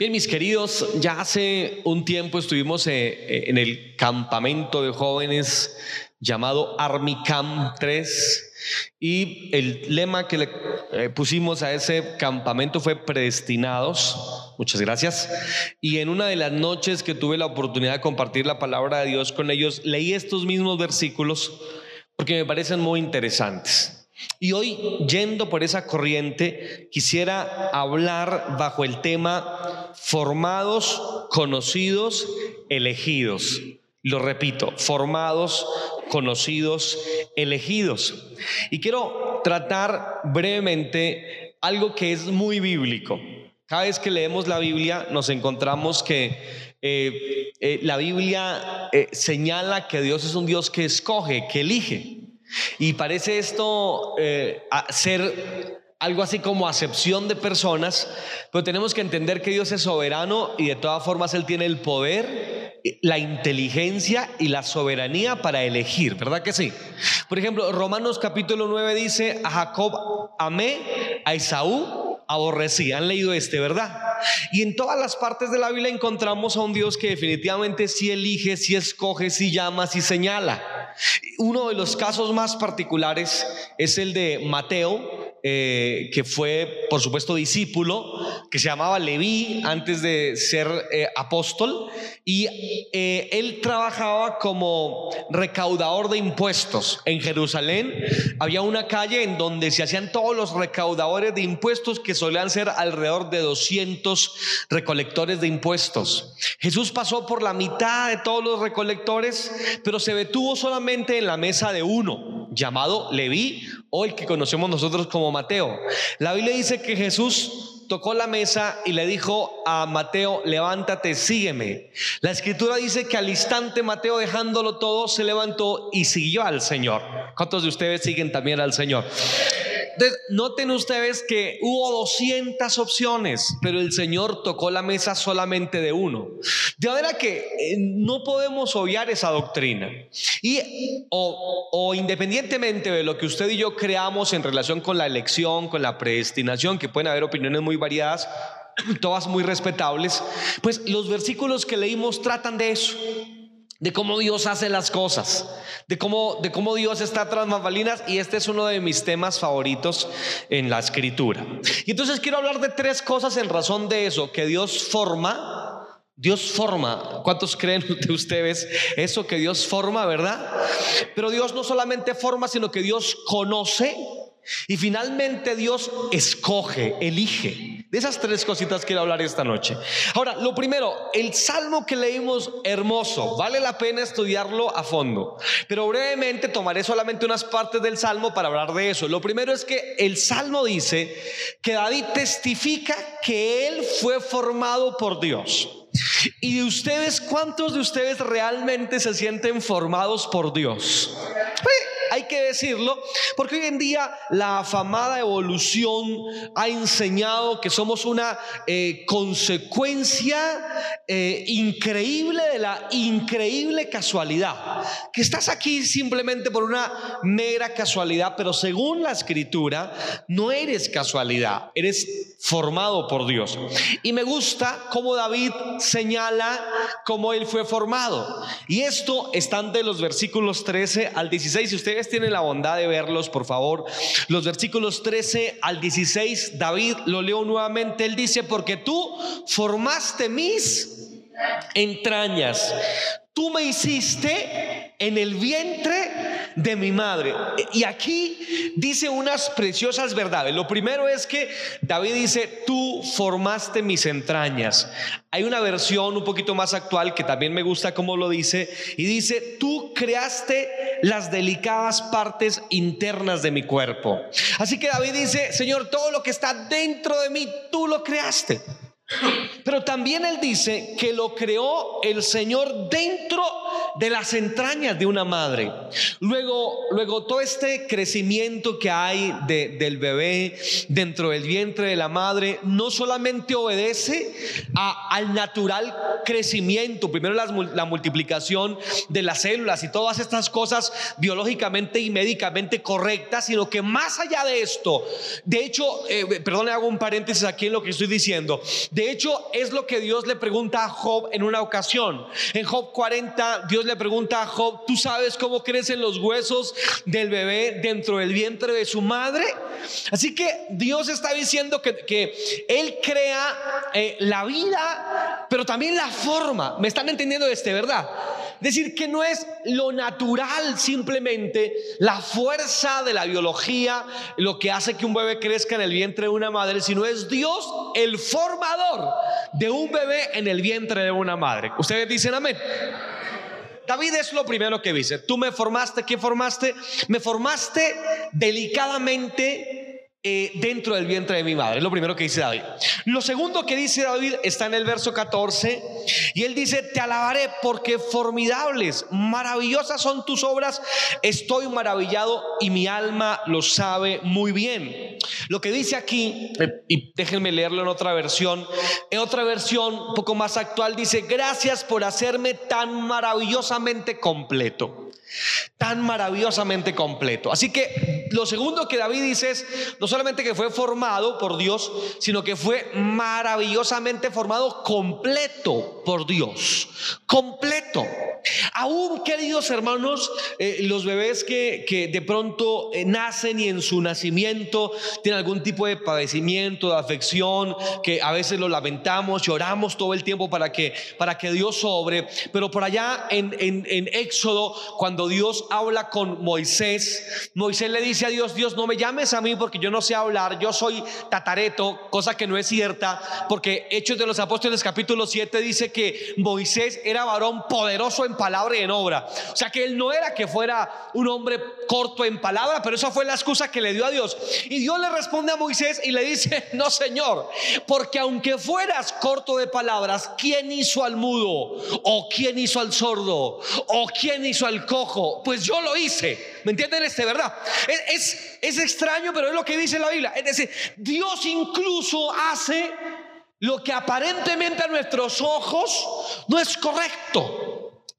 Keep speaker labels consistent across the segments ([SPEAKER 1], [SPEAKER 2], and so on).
[SPEAKER 1] Bien, mis queridos, ya hace un tiempo estuvimos eh, eh, en el campamento de jóvenes llamado Army Camp 3 y el lema que le eh, pusimos a ese campamento fue predestinados. Muchas gracias. Y en una de las noches que tuve la oportunidad de compartir la palabra de Dios con ellos, leí estos mismos versículos porque me parecen muy interesantes. Y hoy, yendo por esa corriente, quisiera hablar bajo el tema formados, conocidos, elegidos. Lo repito, formados, conocidos, elegidos. Y quiero tratar brevemente algo que es muy bíblico. Cada vez que leemos la Biblia nos encontramos que eh, eh, la Biblia eh, señala que Dios es un Dios que escoge, que elige. Y parece esto eh, ser algo así como acepción de personas, pero tenemos que entender que Dios es soberano y de todas formas Él tiene el poder, la inteligencia y la soberanía para elegir, ¿verdad que sí? Por ejemplo, Romanos capítulo 9 dice, a Jacob amé, a Esaú aborrecí. Han leído este, ¿verdad? Y en todas las partes de la Biblia encontramos a un Dios que definitivamente sí elige, sí escoge, sí llama, sí señala. Uno de los casos más particulares es el de Mateo, eh, que fue, por supuesto, discípulo, que se llamaba Leví antes de ser eh, apóstol, y eh, él trabajaba como recaudador de impuestos. En Jerusalén había una calle en donde se hacían todos los recaudadores de impuestos, que solían ser alrededor de 200 recolectores de impuestos. Jesús pasó por la mitad de todos los recolectores, pero se detuvo solamente en la mesa de uno, llamado Leví, o el que conocemos nosotros como Mateo. La Biblia dice que Jesús tocó la mesa y le dijo a Mateo, levántate, sígueme. La escritura dice que al instante Mateo dejándolo todo se levantó y siguió al Señor. ¿Cuántos de ustedes siguen también al Señor? Noten ustedes que hubo 200 opciones, pero el Señor tocó la mesa solamente de uno. De manera que eh, no podemos obviar esa doctrina. Y o, o independientemente de lo que usted y yo creamos en relación con la elección, con la predestinación, que pueden haber opiniones muy variadas, todas muy respetables, pues los versículos que leímos tratan de eso de cómo Dios hace las cosas, de cómo, de cómo Dios está tras bambalinas y este es uno de mis temas favoritos en la escritura. Y entonces quiero hablar de tres cosas en razón de eso, que Dios forma, Dios forma, ¿cuántos creen de ustedes eso que Dios forma, verdad? Pero Dios no solamente forma, sino que Dios conoce y finalmente Dios escoge, elige. De esas tres cositas quiero hablar esta noche. Ahora, lo primero, el salmo que leímos hermoso, vale la pena estudiarlo a fondo, pero brevemente tomaré solamente unas partes del salmo para hablar de eso. Lo primero es que el salmo dice que David testifica que él fue formado por Dios. ¿Y de ustedes cuántos de ustedes realmente se sienten formados por Dios? Hay que decirlo, porque hoy en día la afamada evolución ha enseñado que somos una eh, consecuencia eh, increíble de la increíble casualidad, que estás aquí simplemente por una mera casualidad, pero según la escritura, no eres casualidad, eres formado por Dios. Y me gusta cómo David señala cómo él fue formado. Y esto está de los versículos 13 al 16. Si ustedes tienen la bondad de verlos, por favor, los versículos 13 al 16, David lo leo nuevamente. Él dice, porque tú formaste mis entrañas. Tú me hiciste en el vientre de mi madre. Y aquí dice unas preciosas verdades. Lo primero es que David dice, tú formaste mis entrañas. Hay una versión un poquito más actual que también me gusta como lo dice. Y dice, tú creaste las delicadas partes internas de mi cuerpo. Así que David dice, Señor, todo lo que está dentro de mí, tú lo creaste. Pero también él dice que lo creó el Señor dentro de las entrañas de una madre. Luego, luego todo este crecimiento que hay del bebé dentro del vientre de la madre no solamente obedece al natural crecimiento, primero la multiplicación de las células y todas estas cosas biológicamente y médicamente correctas, sino que más allá de esto, de hecho, eh, perdón, hago un paréntesis aquí en lo que estoy diciendo, hecho es lo que Dios le pregunta a Job en una ocasión. En Job 40, Dios le pregunta a Job, ¿tú sabes cómo crecen los huesos del bebé dentro del vientre de su madre? Así que Dios está diciendo que, Él crea eh, la vida, pero también la forma. ¿Me están entendiendo este, verdad? Decir que no es lo natural simplemente la fuerza de la biología lo que hace que un bebé crezca en el vientre de una madre, sino es Dios el formador de un bebé en el vientre de una madre. Ustedes dicen amén. David es lo primero que dice. Tú me formaste, ¿qué formaste? Me formaste delicadamente eh, dentro del vientre de mi madre. Es lo primero que dice David. Lo segundo que dice David está en el verso 14 y él dice, te alabaré porque formidables, maravillosas son tus obras, estoy maravillado y mi alma lo sabe muy bien. Lo que dice aquí, y déjenme leerlo en otra versión, en otra versión un poco más actual dice, gracias por hacerme tan maravillosamente completo tan maravillosamente completo. Así que lo segundo que David dice es no solamente que fue formado por Dios, sino que fue maravillosamente formado completo por Dios, completo. Aún, queridos hermanos, eh, los bebés que, que de pronto eh, nacen y en su nacimiento tienen algún tipo de padecimiento, de afección, que a veces lo lamentamos, lloramos todo el tiempo para que, para que Dios sobre, pero por allá en, en, en Éxodo, cuando Dios habla con Moisés, Moisés le dice a Dios, Dios, no me llames a mí porque yo no sé hablar, yo soy tatareto, cosa que no es cierta, porque Hechos de los Apóstoles capítulo 7 dice que Moisés era varón poderoso en palabra y en obra. O sea que él no era que fuera un hombre corto en palabra, pero esa fue la excusa que le dio a Dios. Y Dios le responde a Moisés y le dice, no Señor, porque aunque fueras corto de palabras, ¿quién hizo al mudo? ¿O quién hizo al sordo? ¿O quién hizo al cojo? Pues yo lo hice. ¿Me entienden este, verdad? Es, es, es extraño, pero es lo que dice la Biblia. Es decir, Dios incluso hace lo que aparentemente a nuestros ojos no es correcto.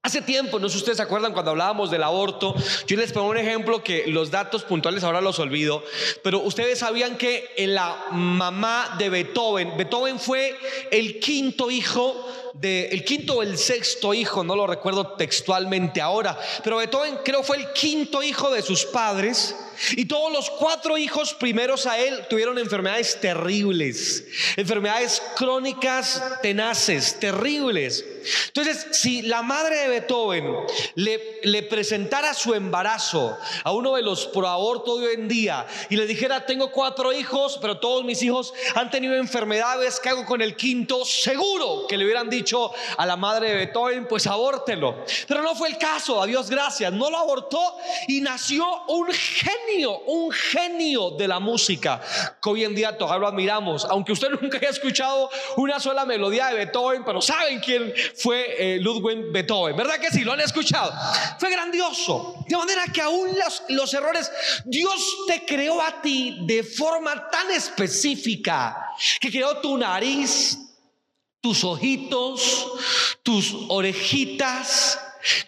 [SPEAKER 1] Hace tiempo, no sé si ustedes se acuerdan cuando hablábamos del aborto, yo les pongo un ejemplo que los datos puntuales ahora los olvido, pero ustedes sabían que la mamá de Beethoven, Beethoven fue el quinto hijo de, el quinto o el sexto hijo, no lo recuerdo textualmente ahora, pero Beethoven creo fue el quinto hijo de sus padres y todos los cuatro hijos primeros a él tuvieron enfermedades terribles, enfermedades crónicas tenaces, terribles. Entonces, si la madre de Beethoven le, presentara su embarazo a uno de los pro aborto de hoy en día y le dijera, tengo cuatro hijos, pero todos mis hijos han tenido enfermedades, ¿qué hago con el quinto? Seguro que le hubieran dicho a la madre de Beethoven, pues abórtelo. Pero no fue el caso, a Dios gracias, no lo abortó y nació un genio un genio de la música, que hoy en día todavía lo admiramos, aunque usted nunca haya escuchado una sola melodía de Beethoven, pero saben quién fue eh, Ludwig Beethoven, ¿verdad que sí? Lo han escuchado. Fue grandioso, de manera que aún los, los errores, Dios te creó a ti de forma tan específica, que creó tu nariz, tus ojitos, tus orejitas,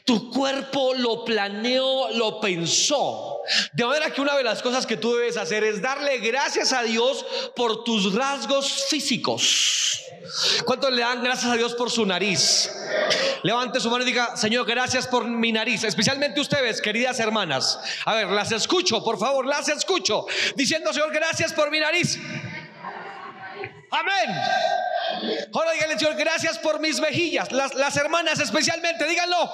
[SPEAKER 1] tu cuerpo lo planeó, lo pensó. De manera que una de las cosas que tú debes hacer es darle gracias a Dios por tus rasgos físicos. ¿Cuántos le dan gracias a Dios por su nariz? Levante su mano y diga, Señor, gracias por mi nariz. Especialmente ustedes, queridas hermanas. A ver, las escucho, por favor, las escucho. Diciendo, Señor, gracias por mi nariz. Amén. Ahora díganle, Señor, gracias por mis mejillas. Las, las hermanas especialmente, díganlo.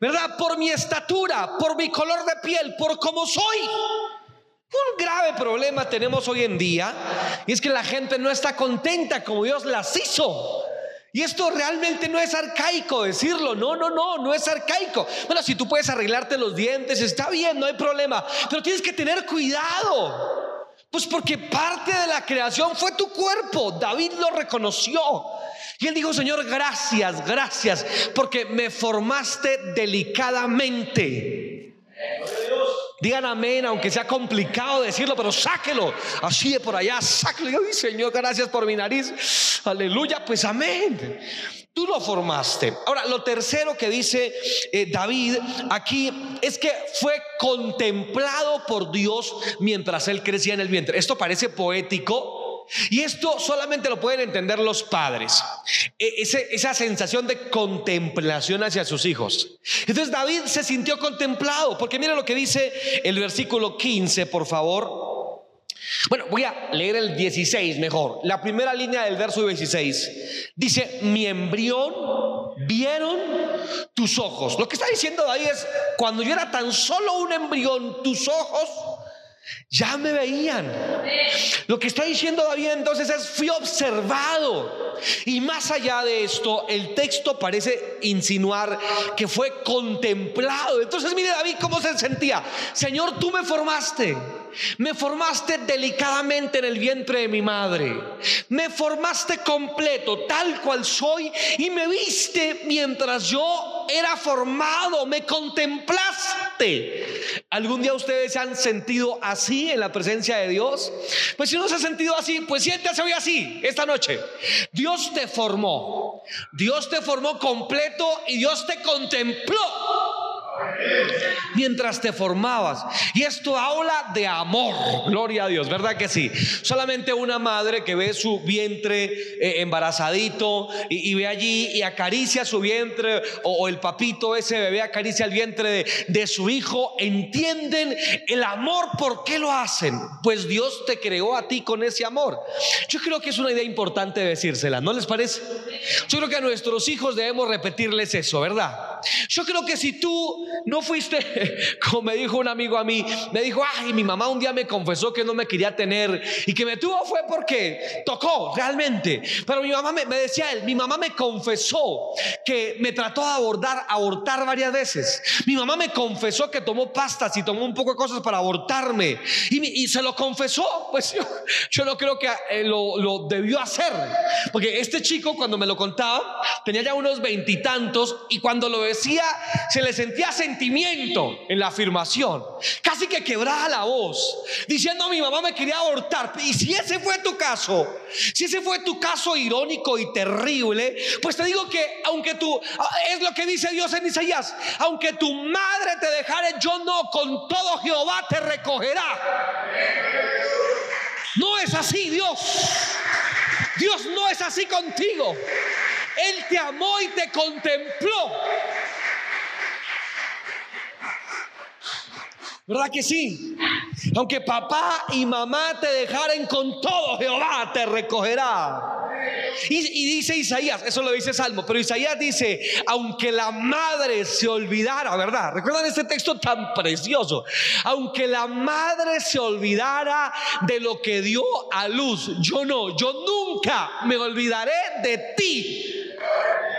[SPEAKER 1] ¿Verdad? Por mi estatura, por mi color de piel, por cómo soy. Un grave problema tenemos hoy en día y es que la gente no está contenta como Dios las hizo. Y esto realmente no es arcaico decirlo, no, no, no, no es arcaico. Bueno, si tú puedes arreglarte los dientes, está bien, no hay problema, pero tienes que tener cuidado. Pues porque parte de la creación fue tu cuerpo. David lo reconoció. Y él dijo, Señor, gracias, gracias, porque me formaste delicadamente. Digan amén, aunque sea complicado decirlo, pero sáquelo. Así de por allá, sáquelo. Ay, Señor, gracias por mi nariz. Aleluya, pues amén. Tú lo formaste. Ahora, lo tercero que dice eh, David aquí es que fue contemplado por Dios mientras él crecía en el vientre. Esto parece poético, y esto solamente lo pueden entender los padres. E, esa sensación de contemplación hacia sus hijos. Entonces David se sintió contemplado, porque mire lo que dice el versículo 15, por favor. Bueno, voy a leer el 16 mejor. La primera línea del verso 16 dice, mi embrión vieron tus ojos. Lo que está diciendo David es, cuando yo era tan solo un embrión, tus ojos ya me veían. Lo que está diciendo David entonces es, fui observado. Y más allá de esto, el texto parece insinuar que fue contemplado. Entonces mire David cómo se sentía. Señor, tú me formaste. Me formaste delicadamente en el vientre de mi madre. Me formaste completo, tal cual soy, y me viste mientras yo era formado. Me contemplaste. ¿Algún día ustedes se han sentido así en la presencia de Dios? Pues si no se ha sentido así, pues siéntase hoy así, esta noche. Dios te formó. Dios te formó completo y Dios te contempló mientras te formabas. Y esto habla de amor, gloria a Dios, ¿verdad que sí? Solamente una madre que ve su vientre eh, embarazadito y, ve allí y acaricia su vientre o, el papito ese bebé acaricia el vientre de, de su hijo, entienden el amor, ¿por qué lo hacen? Pues Dios te creó a ti con ese amor. Yo creo que es una idea importante decírsela, ¿no les parece? Yo creo que a nuestros hijos debemos repetirles eso, ¿verdad? Yo creo que si tú no fuiste, como me dijo un amigo a mí, me dijo, ay, mi mamá un día me confesó que no me quería tener y que me tuvo fue porque tocó realmente. Pero mi mamá me, decía él, mi mamá me confesó que me trató de abordar, abortar varias veces. Mi mamá me confesó que tomó pastas y tomó un poco de cosas para abortarme y, se lo confesó. Pues yo, no creo que eh, lo, lo debió hacer. Porque este chico cuando me lo contaba tenía ya unos veintitantos y, cuando lo decía se le sentía sentimiento en la afirmación. Casi que quebraba la voz, diciendo mi mamá me quería abortar. Y si ese fue tu caso, si ese fue tu caso irónico y terrible, pues te digo que aunque tú, es lo que dice Dios en Isaías, aunque tu madre te dejare, yo no, con todo Jehová te recogerá. No es así Dios. Dios no es así contigo. Él te amó y te contempló. ¿Verdad que sí? Aunque papá y mamá te dejaren con todo, Jehová te recogerá. Y, dice Isaías, eso lo dice Salmo, pero Isaías dice, aunque la madre se olvidara, ¿verdad? ¿Recuerdan este texto tan precioso? Aunque la madre se olvidara de lo que dio a luz, yo no, yo nunca me olvidaré de ti.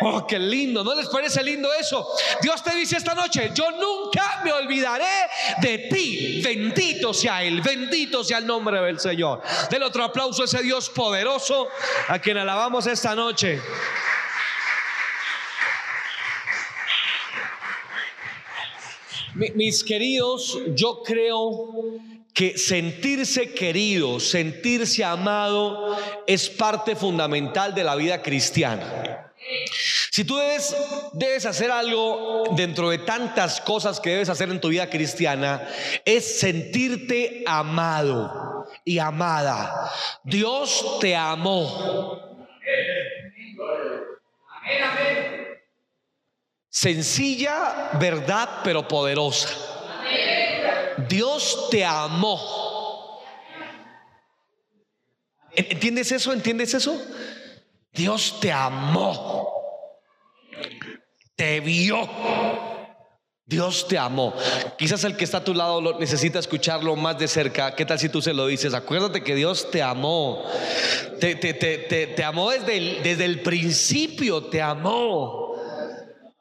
[SPEAKER 1] Oh, qué lindo, ¿no les parece lindo eso? Dios te dice esta noche, yo nunca me olvidaré de ti. Bendito sea Él, bendito sea el nombre del Señor. Del otro aplauso a ese Dios poderoso a quien alabamos esta noche. Mis queridos, yo creo que sentirse querido, sentirse amado es parte fundamental de la vida cristiana. Si tú debes, debes hacer algo dentro de tantas cosas que debes hacer en tu vida cristiana, es sentirte amado y amada. Dios te amó. Sencilla, verdad, pero poderosa. Dios te amó. ¿Entiendes eso? ¿Entiendes eso? Dios te amó te vio. Dios te amó. Quizás el que está a tu lado lo necesita escucharlo más de cerca. ¿Qué tal si tú se lo dices? Acuérdate que Dios te amó. Te, te, te, te amó desde el, desde el principio, te amó.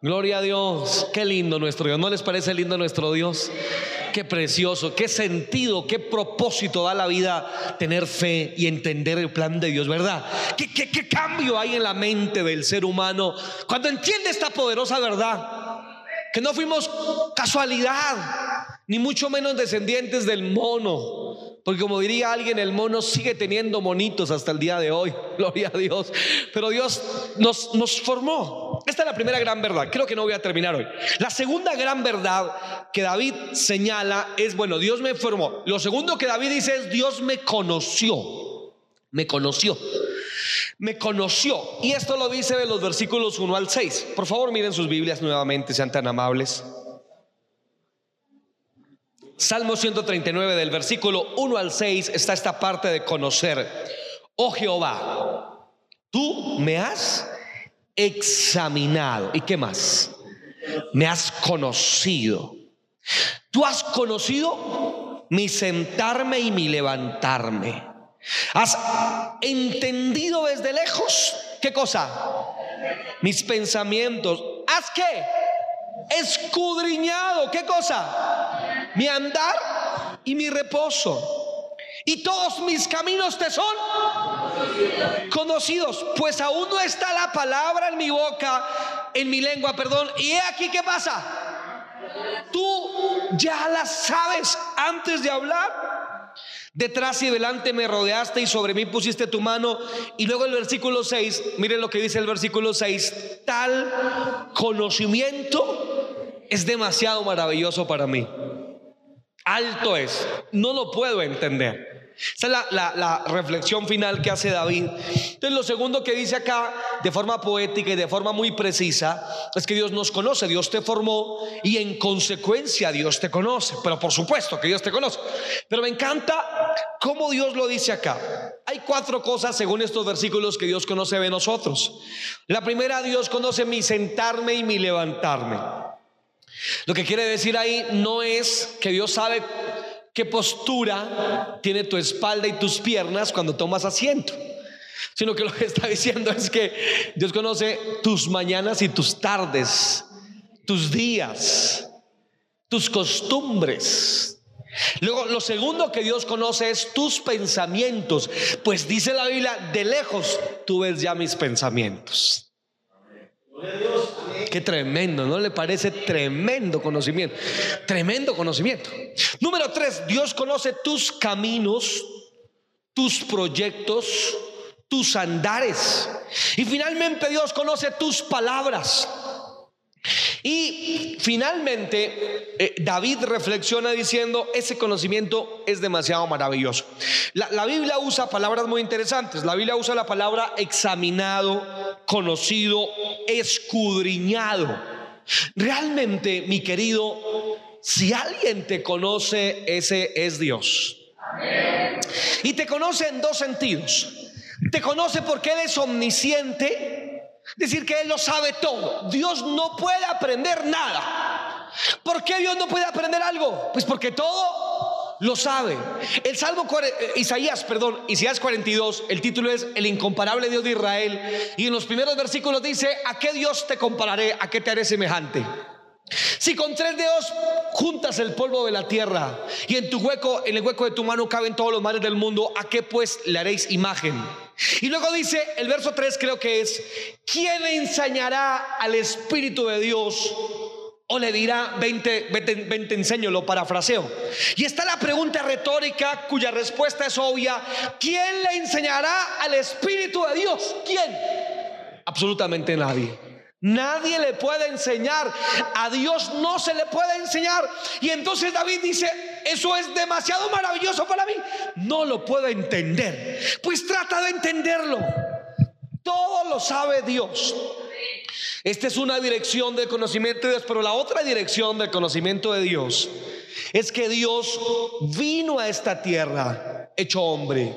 [SPEAKER 1] Gloria a Dios. Qué lindo nuestro Dios. ¿No les parece lindo nuestro Dios? Qué precioso, qué sentido, qué propósito da la vida tener fe y entender el plan de Dios, ¿verdad? ¿Qué, qué, qué cambio hay en la mente del ser humano cuando entiende esta poderosa verdad? Que no fuimos casualidad, ni mucho menos descendientes del mono. Porque como diría alguien, el mono sigue teniendo monitos hasta el día de hoy. Gloria a Dios. Pero Dios nos, formó. Esta es la primera gran verdad. Creo que no voy a terminar hoy. La segunda gran verdad que David señala es, bueno, Dios me formó. Lo segundo que David dice es, Dios me conoció. Me conoció. Me conoció. Y esto lo dice de los versículos 1 al 6. Por favor, miren sus Biblias nuevamente, sean tan amables. Salmo 139 del versículo 1 al 6 está esta parte de conocer. Oh Jehová, tú me has examinado. ¿Y qué más? Me has conocido. Tú has conocido mi sentarme y mi levantarme. Has entendido desde lejos. ¿Qué cosa? Mis pensamientos. ¿Has qué? Escudriñado. ¿Qué cosa? Mi andar y mi reposo. Y todos mis caminos te son conocidos, pues aún no está la palabra en mi boca, en mi lengua, perdón. Y he aquí qué pasa. Tú ya la sabes antes de hablar. Detrás y delante me rodeaste y sobre mí pusiste tu mano. Y luego el versículo 6, miren lo que dice el versículo 6, tal conocimiento es demasiado maravilloso para mí. Alto es, no lo puedo entender. Esa es la, reflexión final que hace David. Entonces lo segundo que dice acá de forma poética y de forma muy precisa es que Dios nos conoce, Dios te formó y en consecuencia Dios te conoce. Pero por supuesto que Dios te conoce. Pero me encanta cómo Dios lo dice acá. Hay cuatro cosas según estos versículos que Dios conoce de nosotros. La primera, Dios conoce mi sentarme y mi levantarme. Lo que quiere decir ahí no es que Dios sabe qué postura tiene tu espalda y tus piernas cuando tomas asiento, sino que lo que está diciendo es que Dios conoce tus mañanas y tus tardes, tus días, tus costumbres. Luego, lo segundo que Dios conoce es tus pensamientos, pues dice la Biblia, de lejos tú ves ya mis pensamientos. Qué tremendo, ¿no le parece tremendo conocimiento? Tremendo conocimiento. Número tres, Dios conoce tus caminos, tus proyectos, tus andares. Y finalmente Dios conoce tus palabras. Y finalmente eh, David reflexiona diciendo, ese conocimiento es demasiado maravilloso. La, la, Biblia usa palabras muy interesantes. La Biblia usa la palabra examinado, conocido, escudriñado. Realmente, mi querido, si alguien te conoce, ese es Dios. Y te conoce en dos sentidos. Te conoce porque Él es omnisciente Decir que Él lo sabe todo. Dios no puede aprender nada. ¿Por qué Dios no puede aprender algo? Pues porque todo lo sabe. El Salmo eh, Isaías, perdón, Isaías 42, el título es El incomparable Dios de Israel. Y en los primeros versículos dice, ¿a qué Dios te compararé? ¿A qué te haré semejante? Si con tres dedos juntas el polvo de la tierra y en tu hueco, en el hueco de tu mano caben todos los males del mundo, ¿a qué pues le haréis imagen? Y luego dice el verso 3 creo que es, ¿quién le enseñará al Espíritu de Dios? O le dirá, vente, vente, vente, enseño, lo parafraseo. Y está la pregunta retórica cuya respuesta es obvia. ¿Quién le enseñará al Espíritu de Dios? ¿Quién? Absolutamente nadie. Nadie le puede enseñar. A Dios no se le puede enseñar. Y entonces David dice, eso es demasiado maravilloso para mí. No lo puedo entender. Pues trata de entenderlo. Todo lo sabe Dios. Esta es una dirección del conocimiento de Dios, pero la otra dirección del conocimiento de Dios es que Dios vino a esta tierra hecho hombre.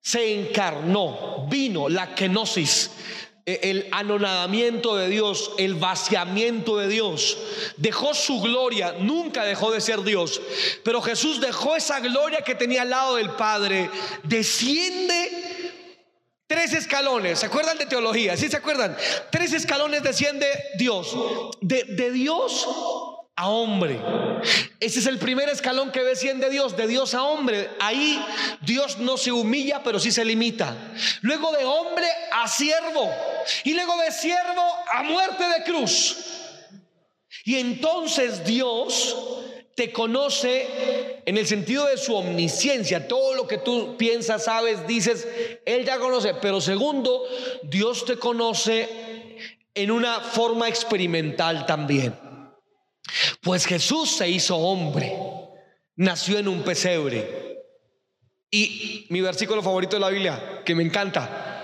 [SPEAKER 1] Se encarnó, vino la kenosis e, el anonadamiento de Dios, el vaciamiento de Dios. Dejó su gloria, nunca dejó de ser Dios, pero Jesús dejó esa gloria que tenía al lado del Padre, desciende tres escalones, ¿se acuerdan de teología? ¿Sí se acuerdan? Tres escalones desciende Dios. De, de Dios a hombre. Ese es el primer escalón que ven de Dios, de Dios a hombre. Ahí Dios no se humilla, pero sí se limita. Luego de hombre a siervo. Y luego de siervo a muerte de cruz. Y entonces Dios te conoce en el sentido de su omnisciencia. Todo lo que tú piensas, sabes, dices, Él ya conoce. Pero segundo, Dios te conoce en una forma experimental también. Pues Jesús se hizo hombre, nació en un pesebre. Y mi versículo favorito de la Biblia, que me encanta,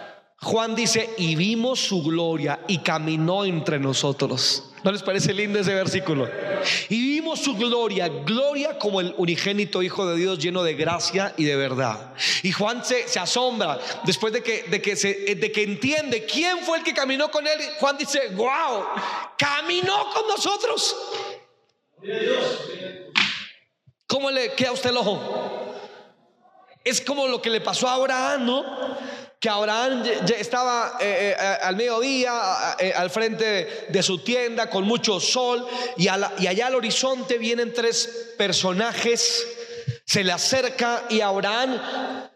[SPEAKER 1] Juan dice, y vimos su gloria y caminó entre nosotros. ¿No les parece lindo ese versículo? Y vimos su gloria, gloria como el unigénito Hijo de Dios lleno de gracia y de verdad. Y Juan se, asombra después de que, de, que se, de que entiende quién fue el que caminó con él. Juan dice, wow, caminó con nosotros. ¿Cómo le queda a usted el ojo? Es como lo que le pasó a Abraham, ¿no? Que Abraham estaba eh, eh, al mediodía eh, al frente de su tienda con mucho sol y, y allá al horizonte vienen tres personajes se le acerca y Abraham,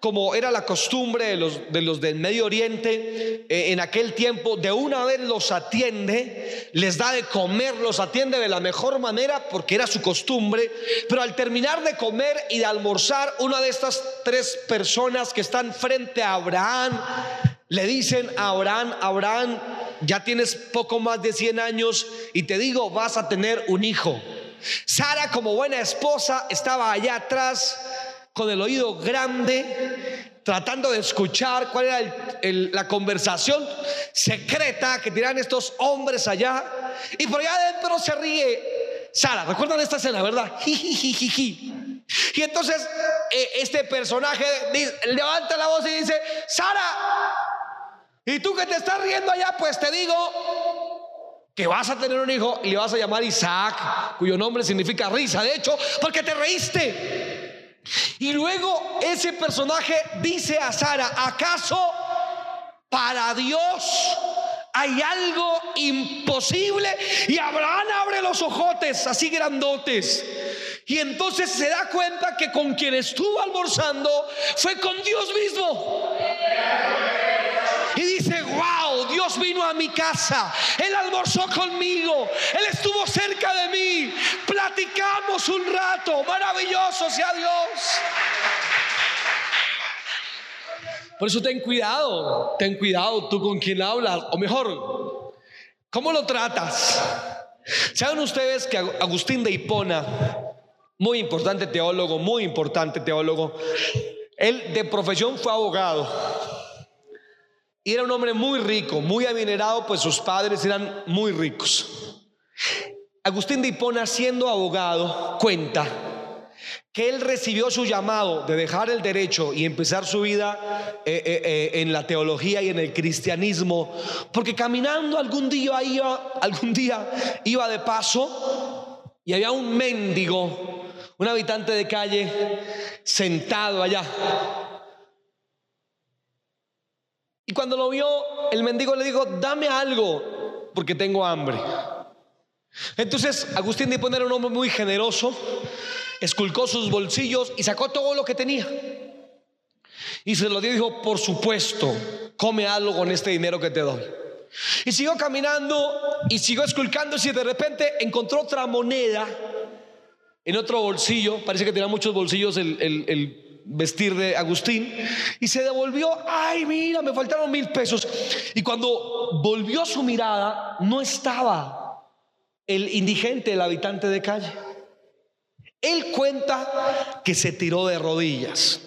[SPEAKER 1] como era la costumbre de los, de los del Medio Oriente, eh, en aquel tiempo, de una vez los atiende, les da de comer, los atiende de la mejor manera porque era su costumbre, pero al terminar de comer y de almorzar, una de estas tres personas que están frente a Abraham, le dicen a Abraham, Abraham, ya tienes poco más de 100 años y te digo, vas a tener un hijo. Sara, como buena esposa, estaba allá atrás con el oído grande, tratando de escuchar cuál era la conversación secreta que tiran estos hombres allá. Y por allá adentro se ríe Sara. ¿Recuerdan esta escena, verdad? Y entonces eh, este personaje levanta la voz y dice, Sara, ¿y tú que te estás riendo allá? Pues te digo que vas a tener un hijo y le vas a llamar Isaac, cuyo nombre significa risa, de hecho, porque te reíste. Y luego ese personaje dice a Sara, ¿acaso para Dios hay algo imposible? Y Abraham abre los ojotes así grandotes. Y entonces se da cuenta que con quien estuvo almorzando fue con Dios mismo. Vino a mi casa, Él almorzó conmigo, Él estuvo cerca de mí, platicamos un rato, maravilloso sea Dios. Por eso ten cuidado, ten cuidado tú con quien hablas, o mejor, ¿cómo lo tratas? Saben ustedes que Agustín de Hipona, muy importante teólogo, muy importante teólogo, él de profesión fue abogado. Y era un hombre muy rico, muy adinerado, pues sus padres eran muy ricos. Agustín de Hipona, siendo abogado, cuenta que él recibió su llamado de dejar el derecho y empezar su vida eh, eh, eh, en la teología y en el cristianismo, porque caminando algún día iba, algún día iba de paso y había un mendigo, un habitante de calle, sentado allá y cuando lo vio, el mendigo le dijo, dame algo, porque tengo hambre. Entonces Agustín de poner un hombre muy generoso, esculcó sus bolsillos y sacó todo lo que tenía. Y se lo dio y dijo, por supuesto, come algo con este dinero que te doy. Y siguió caminando y siguió esculcando y de repente encontró otra moneda en otro bolsillo. Parece que tenía muchos bolsillos el vestir de Agustín y se devolvió, ay mira, me faltaron mil pesos. Y cuando volvió su mirada, no estaba el indigente, el habitante de calle. Él cuenta que se tiró de rodillas.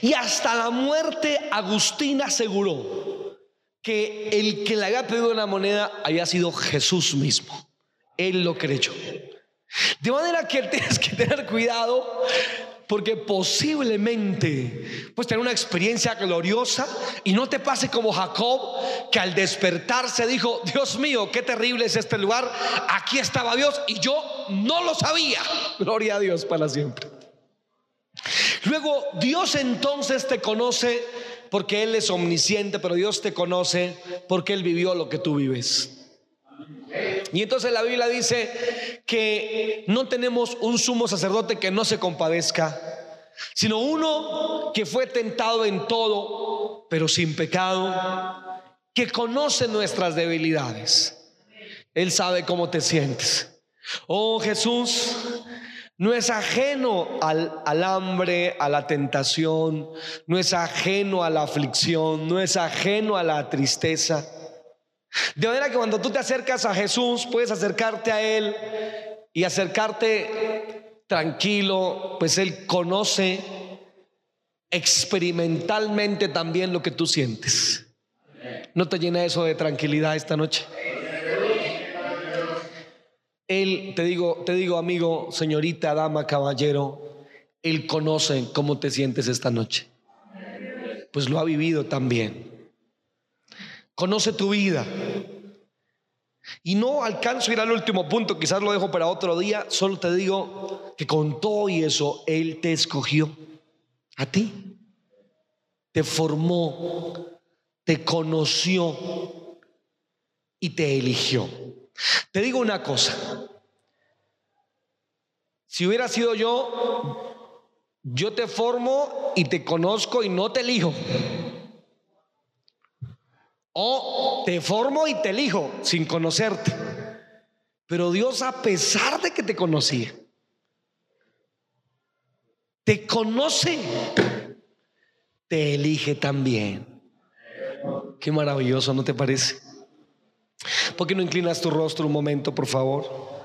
[SPEAKER 1] Y hasta la muerte Agustín aseguró que el que le había pedido la moneda había sido Jesús mismo. Él lo creyó. De manera que tienes que tener cuidado porque posiblemente pues tener una experiencia gloriosa y no te pase como Jacob que al despertarse dijo, Dios mío, qué terrible es este lugar, aquí estaba Dios y yo no lo sabía. Gloria a Dios para siempre. Luego Dios entonces te conoce porque Él es omnisciente, pero Dios te conoce porque Él vivió lo que tú vives. Y entonces la Biblia dice que no tenemos un sumo sacerdote que no se compadezca, sino uno que fue tentado en todo, pero sin pecado, que conoce nuestras debilidades. Él sabe cómo te sientes. Oh Jesús, no es ajeno al, al, hambre, a la tentación, no es ajeno a la aflicción, no es ajeno a la tristeza. De manera que cuando tú te acercas a Jesús, puedes acercarte a Él y acercarte tranquilo, pues Él conoce experimentalmente también lo que tú sientes. ¿No te llena eso de tranquilidad esta noche? Él, te digo, te digo, amigo, señorita, dama, caballero, Él conoce cómo te sientes esta noche. Pues lo ha vivido también. Conoce tu vida. Y no alcanzo a ir al último punto, quizás lo dejo para otro día, solo te digo que con todo y eso, Él te escogió a ti, te formó, te conoció y te eligió. Te digo una cosa, si hubiera sido yo, yo te formo y te conozco y no te elijo. O te formo y te elijo sin conocerte. Pero Dios, a pesar de que te conocía, te conoce, te elige también. Qué maravilloso, ¿no te parece? ¿Por qué no inclinas tu rostro un momento, por favor?